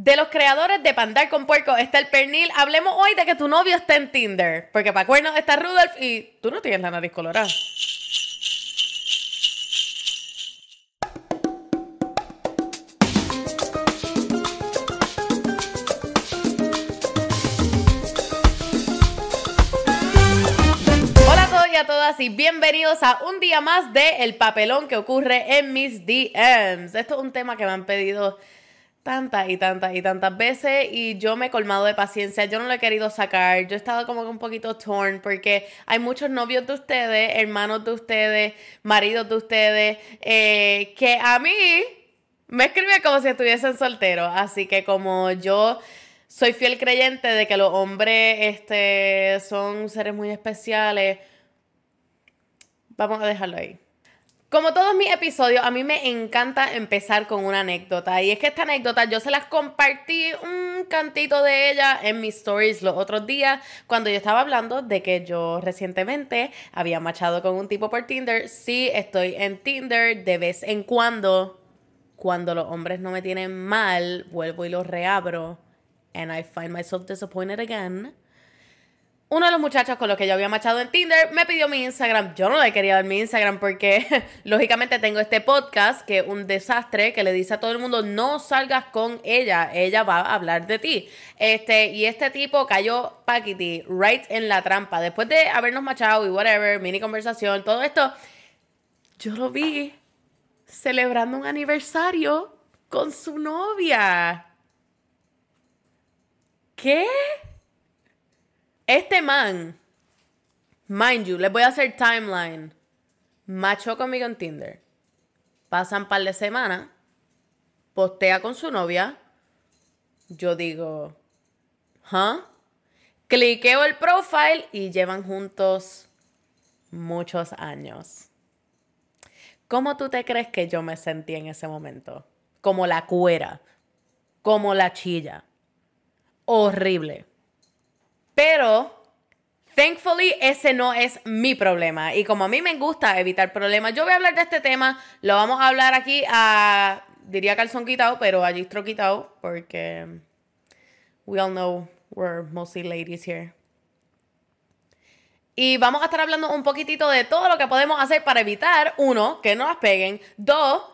De los creadores de Pandar con Puerco está el pernil. Hablemos hoy de que tu novio está en Tinder. Porque para cuernos está Rudolph y tú no tienes la nariz colorada. A todas y bienvenidos a un día más de El Papelón que ocurre en mis DMs. Esto es un tema que me han pedido tantas y tantas y tantas veces y yo me he colmado de paciencia, yo no lo he querido sacar, yo he estado como un poquito torn porque hay muchos novios de ustedes, hermanos de ustedes, maridos de ustedes, eh, que a mí me escriben como si estuviesen solteros, así que como yo soy fiel creyente de que los hombres este, son seres muy especiales, vamos a dejarlo ahí. Como todos mis episodios, a mí me encanta empezar con una anécdota. Y es que esta anécdota yo se las compartí un cantito de ella en mis stories los otros días cuando yo estaba hablando de que yo recientemente había machado con un tipo por Tinder. Sí, estoy en Tinder de vez en cuando. Cuando los hombres no me tienen mal, vuelvo y los reabro. And I find myself disappointed again uno de los muchachos con los que yo había machado en Tinder me pidió mi Instagram. Yo no le quería dar mi Instagram porque, lógicamente, tengo este podcast que es un desastre que le dice a todo el mundo: no salgas con ella, ella va a hablar de ti. Este, y este tipo cayó paquiti, right en la trampa. Después de habernos machado y whatever, mini conversación, todo esto, yo lo vi celebrando un aniversario con su novia. ¿Qué? Este man, mind you, les voy a hacer timeline. Macho conmigo en Tinder. Pasan un par de semanas. Postea con su novia. Yo digo, ¿huh? Cliqueo el profile y llevan juntos muchos años. ¿Cómo tú te crees que yo me sentí en ese momento? Como la cuera, como la chilla. Horrible. Pero, thankfully, ese no es mi problema. Y como a mí me gusta evitar problemas, yo voy a hablar de este tema. Lo vamos a hablar aquí a, diría calzón quitado, pero a gistro quitado, porque we all know we're mostly ladies here. Y vamos a estar hablando un poquitito de todo lo que podemos hacer para evitar, uno, que no las peguen, dos,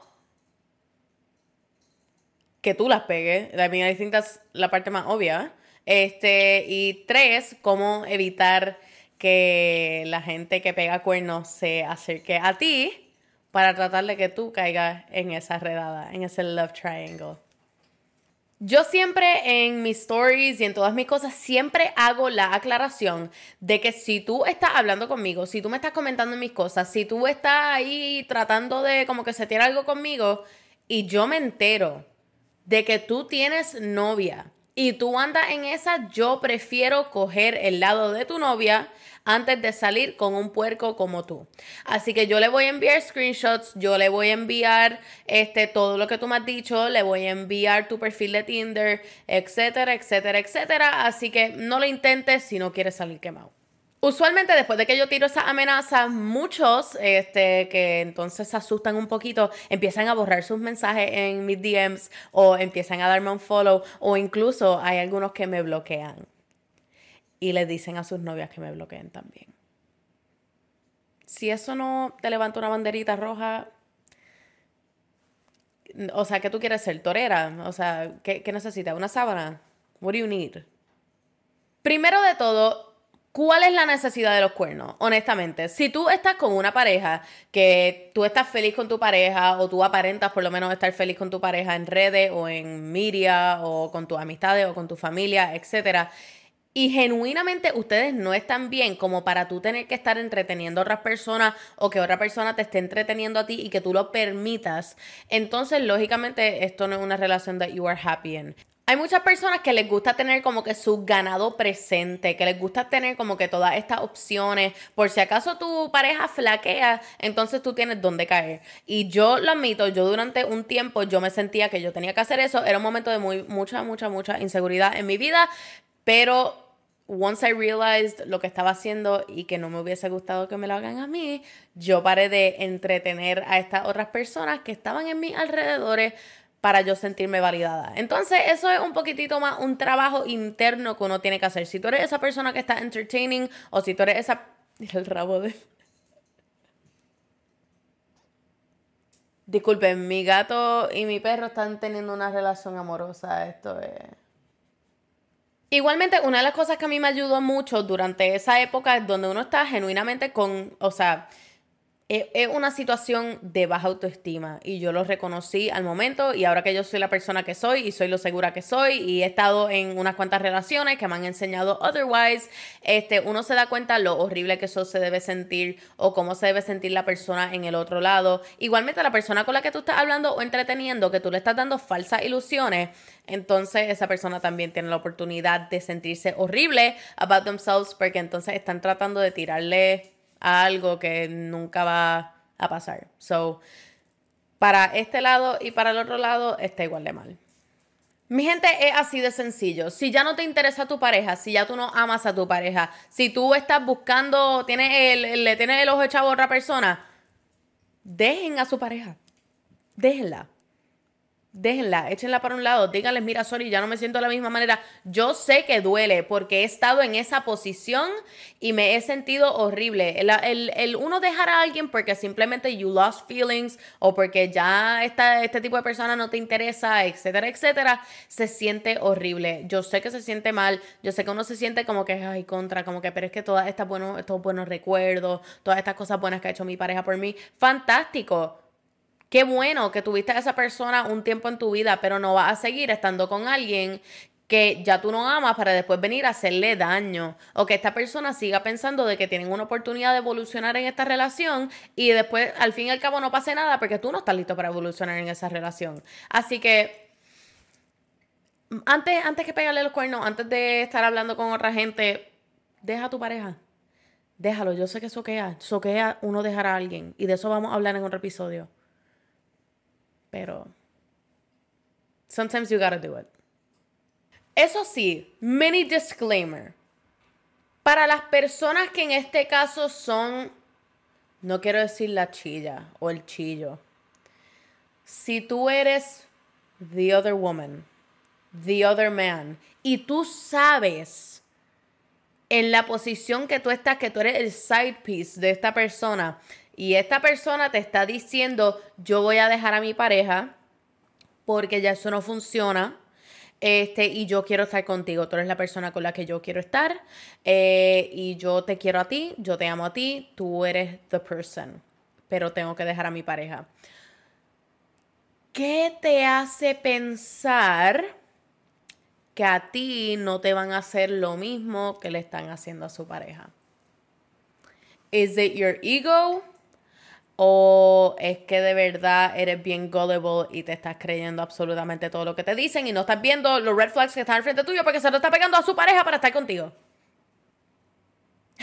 que tú las pegues. I mean, I think that's la parte más obvia. Este, y tres, cómo evitar que la gente que pega cuernos se acerque a ti para tratar de que tú caigas en esa redada, en ese love triangle. Yo siempre en mis stories y en todas mis cosas siempre hago la aclaración de que si tú estás hablando conmigo, si tú me estás comentando mis cosas, si tú estás ahí tratando de como que se tiene algo conmigo y yo me entero de que tú tienes novia y tú andas en esa, yo prefiero coger el lado de tu novia antes de salir con un puerco como tú. Así que yo le voy a enviar screenshots, yo le voy a enviar este todo lo que tú me has dicho, le voy a enviar tu perfil de Tinder, etcétera, etcétera, etcétera. Así que no lo intentes si no quieres salir quemado. Usualmente después de que yo tiro esas amenazas, muchos este, que entonces se asustan un poquito, empiezan a borrar sus mensajes en mis DMs o empiezan a darme un follow o incluso hay algunos que me bloquean y les dicen a sus novias que me bloqueen también. Si eso no te levanta una banderita roja, o sea, ¿qué tú quieres ser? ¿Torera? O sea, ¿qué, qué necesitas? ¿Una sábana? What do you need? Primero de todo, ¿Cuál es la necesidad de los cuernos? Honestamente, si tú estás con una pareja que tú estás feliz con tu pareja o tú aparentas por lo menos estar feliz con tu pareja en redes o en media o con tus amistades o con tu familia, etcétera, y genuinamente ustedes no están bien como para tú tener que estar entreteniendo a otras personas o que otra persona te esté entreteniendo a ti y que tú lo permitas, entonces lógicamente esto no es una relación that you are happy in. Hay muchas personas que les gusta tener como que su ganado presente, que les gusta tener como que todas estas opciones. Por si acaso tu pareja flaquea, entonces tú tienes dónde caer. Y yo lo admito, yo durante un tiempo yo me sentía que yo tenía que hacer eso. Era un momento de muy, mucha, mucha, mucha inseguridad en mi vida. Pero once I realized lo que estaba haciendo y que no me hubiese gustado que me lo hagan a mí, yo paré de entretener a estas otras personas que estaban en mis alrededores para yo sentirme validada. Entonces, eso es un poquitito más un trabajo interno que uno tiene que hacer. Si tú eres esa persona que está entertaining o si tú eres esa... El rabo de... Disculpen, mi gato y mi perro están teniendo una relación amorosa. Esto es... Igualmente, una de las cosas que a mí me ayudó mucho durante esa época es donde uno está genuinamente con, o sea, es una situación de baja autoestima y yo lo reconocí al momento y ahora que yo soy la persona que soy y soy lo segura que soy y he estado en unas cuantas relaciones que me han enseñado otherwise, este, uno se da cuenta lo horrible que eso se debe sentir o cómo se debe sentir la persona en el otro lado. Igualmente la persona con la que tú estás hablando o entreteniendo, que tú le estás dando falsas ilusiones, entonces esa persona también tiene la oportunidad de sentirse horrible about themselves porque entonces están tratando de tirarle algo que nunca va a pasar. So, para este lado y para el otro lado está igual de mal. Mi gente es así de sencillo. Si ya no te interesa tu pareja, si ya tú no amas a tu pareja, si tú estás buscando, tienes el, le tienes el ojo echado a otra persona, dejen a su pareja. Déjenla déjenla, échenla para un lado, díganles, mira, sorry, ya no me siento de la misma manera. Yo sé que duele porque he estado en esa posición y me he sentido horrible. El, uno dejar a alguien porque simplemente you lost feelings o porque ya esta, este tipo de persona no te interesa, etcétera, etcétera, se siente horrible. Yo sé que se siente mal, yo sé que uno se siente como que, ay, contra, como que, pero es que todas estas buenos, estos buenos recuerdos, todas estas cosas buenas que ha hecho mi pareja por mí, fantástico Qué bueno que tuviste a esa persona un tiempo en tu vida, pero no vas a seguir estando con alguien que ya tú no amas para después venir a hacerle daño o que esta persona siga pensando de que tienen una oportunidad de evolucionar en esta relación y después al fin y al cabo no pase nada porque tú no estás listo para evolucionar en esa relación. Así que antes, antes que pegarle los cuernos, antes de estar hablando con otra gente, deja a tu pareja. Déjalo, yo sé que soquea, soquea uno dejar a alguien y de eso vamos a hablar en otro episodio. Pero sometimes you gotta do it. Eso sí, mini disclaimer. Para las personas que en este caso son, no quiero decir la chilla o el chillo. Si tú eres the other woman, the other man, y tú sabes en la posición que tú estás, que tú eres el side piece de esta persona, y esta persona te está diciendo, yo voy a dejar a mi pareja porque ya eso no funciona. Este, y yo quiero estar contigo. Tú eres la persona con la que yo quiero estar. Eh, y yo te quiero a ti, yo te amo a ti, tú eres the person. Pero tengo que dejar a mi pareja. ¿Qué te hace pensar que a ti no te van a hacer lo mismo que le están haciendo a su pareja? ¿Is it your ego? O es que de verdad eres bien gullible y te estás creyendo absolutamente todo lo que te dicen y no estás viendo los red flags que están al frente tuyo porque se lo está pegando a su pareja para estar contigo.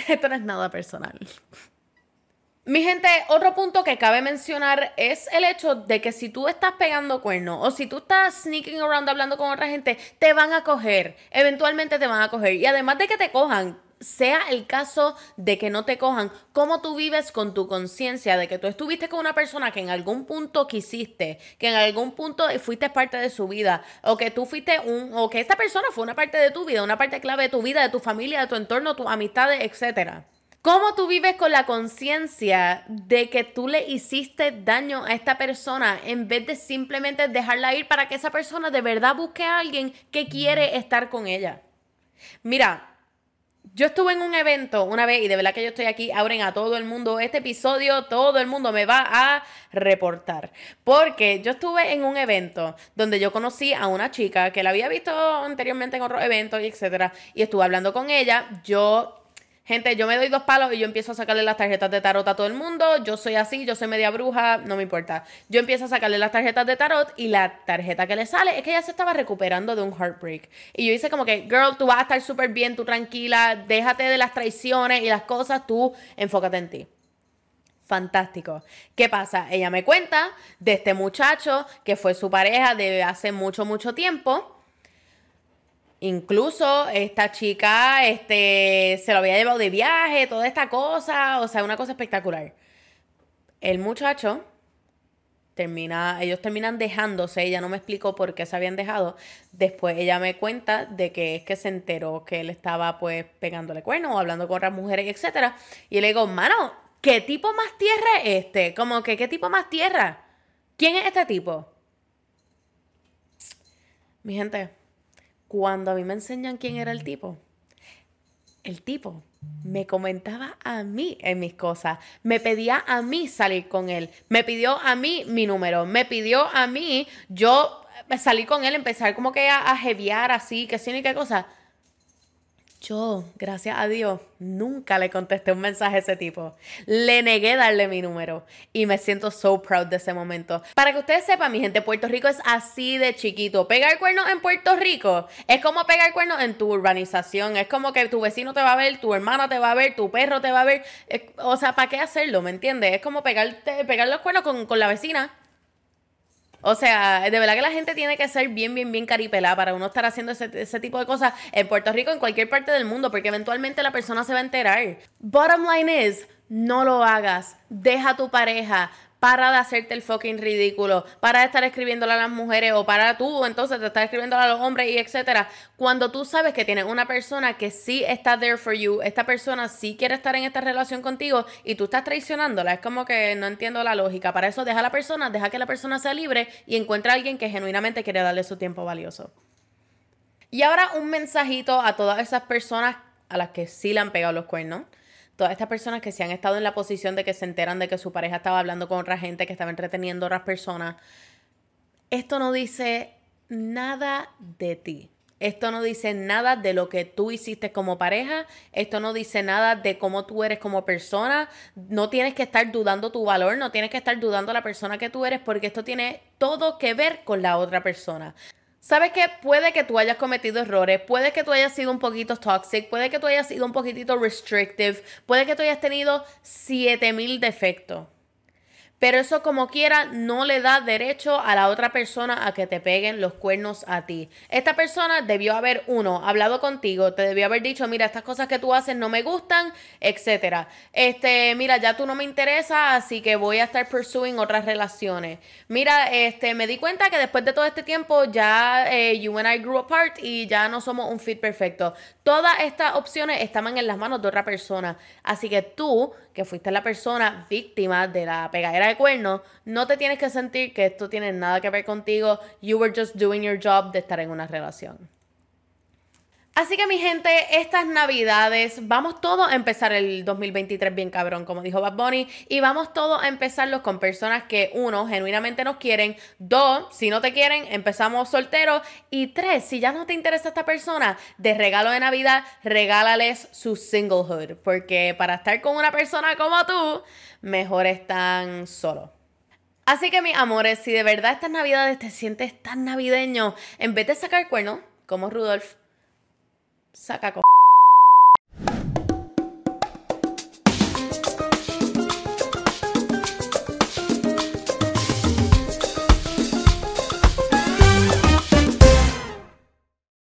Esto no es nada personal. Mi gente, otro punto que cabe mencionar es el hecho de que si tú estás pegando cuernos o si tú estás sneaking around hablando con otra gente, te van a coger. Eventualmente te van a coger. Y además de que te cojan, sea el caso de que no te cojan, cómo tú vives con tu conciencia de que tú estuviste con una persona que en algún punto quisiste, que en algún punto fuiste parte de su vida, o que tú fuiste un, o que esta persona fue una parte de tu vida, una parte clave de tu vida, de tu familia, de tu entorno, tus amistades, etcétera. ¿Cómo tú vives con la conciencia de que tú le hiciste daño a esta persona en vez de simplemente dejarla ir para que esa persona de verdad busque a alguien que quiere estar con ella? Mira, yo estuve en un evento una vez y de verdad que yo estoy aquí, abren a todo el mundo este episodio, todo el mundo me va a reportar. Porque yo estuve en un evento donde yo conocí a una chica que la había visto anteriormente en otros eventos y etcétera, y estuve hablando con ella. Yo Gente, yo me doy dos palos y yo empiezo a sacarle las tarjetas de tarot a todo el mundo. Yo soy así, yo soy media bruja, no me importa. Yo empiezo a sacarle las tarjetas de tarot y la tarjeta que le sale es que ella se estaba recuperando de un heartbreak. Y yo hice como que, girl, tú vas a estar súper bien, tú tranquila, déjate de las traiciones y las cosas, tú enfócate en ti. Fantástico. ¿Qué pasa? Ella me cuenta de este muchacho que fue su pareja de hace mucho, mucho tiempo Incluso esta chica este, se lo había llevado de viaje, toda esta cosa, o sea, una cosa espectacular. El muchacho termina, ellos terminan dejándose, ella no me explicó por qué se habían dejado. Después ella me cuenta de que es que se enteró que él estaba pues pegándole cuernos hablando con otras mujeres, etcétera. Y le digo, mano, ¿qué tipo más tierra es este? Como que, ¿qué tipo más tierra? ¿Quién es este tipo? Mi gente, cuando a mí me enseñan quién era el tipo, el tipo me comentaba a mí en mis cosas, me pedía a mí salir con él, me pidió a mí mi número, me pidió a mí yo salir con él, empezar como que a, a jeviar así, que sí ni qué cosa. Yo, gracias a Dios, nunca le contesté un mensaje a ese tipo. Le negué darle mi número y me siento so proud de ese momento. Para que ustedes sepan, mi gente, Puerto Rico es así de chiquito. Pegar cuernos en Puerto Rico es como pegar cuernos en tu urbanización. Es como que tu vecino te va a ver, tu hermana te va a ver, tu perro te va a ver. O sea, ¿para qué hacerlo? ¿Me entiendes? Es como pegarte, pegar los cuernos con, con la vecina. O sea, de verdad que la gente tiene que ser bien, bien, bien caripelada para uno estar haciendo ese, tipo de cosas en Puerto Rico, en cualquier parte del mundo, porque eventualmente la persona se va a enterar. Bottom line is, no lo hagas. Deja a tu pareja para de hacerte el fucking ridículo, para de estar escribiéndole a las mujeres o para tú entonces te estar escribiéndole a los hombres y etcétera. Cuando tú sabes que tienes una persona que sí está there for you, esta persona sí quiere estar en esta relación contigo y tú estás traicionándola, es como que no entiendo la lógica. Para eso deja a la persona, deja que la persona sea libre y encuentra a alguien que genuinamente quiere darle su tiempo valioso. Y ahora un mensajito a todas esas personas a las que sí le han pegado los cuernos todas estas personas que se han estado en la posición de que se enteran de que su pareja estaba hablando con otra gente, que estaba entreteniendo a otras personas, esto no dice nada de ti. Esto no dice nada de lo que tú hiciste como pareja. Esto no dice nada de cómo tú eres como persona. No tienes que estar dudando tu valor, no tienes que estar dudando la persona que tú eres, porque esto tiene todo que ver con la otra persona. ¿Sabes qué? Puede que tú hayas cometido errores, puede que tú hayas sido un poquito toxic, puede que tú hayas sido un poquitito restrictive, puede que tú hayas tenido 7000 defectos. Pero eso como quiera no le da derecho a la otra persona a que te peguen los cuernos a ti. Esta persona debió haber, uno, hablado contigo, te debió haber dicho, mira, estas cosas que tú haces no me gustan, etc. Este, mira, ya tú no me interesa, así que voy a estar pursuing otras relaciones. Mira, este, me di cuenta que después de todo este tiempo ya eh, you and I grew apart y ya no somos un fit perfecto. Todas estas opciones estaban en las manos de otra persona. Así que tú, que fuiste la persona víctima de la pegadera de cuernos, no te tienes que sentir que esto tiene nada que ver contigo. You were just doing your job de estar en una relación. Así que mi gente, estas navidades, vamos todos a empezar el 2023 bien cabrón, como dijo Bad Bunny, y vamos todos a empezarlos con personas que, uno, genuinamente nos quieren, dos, si no te quieren, empezamos solteros, y tres, si ya no te interesa esta persona, de regalo de Navidad, regálales su singlehood, porque para estar con una persona como tú, mejor están solos. Así que mis amores, si de verdad estas navidades te sientes tan navideño, en vez de sacar cuernos, como Rudolf, saca co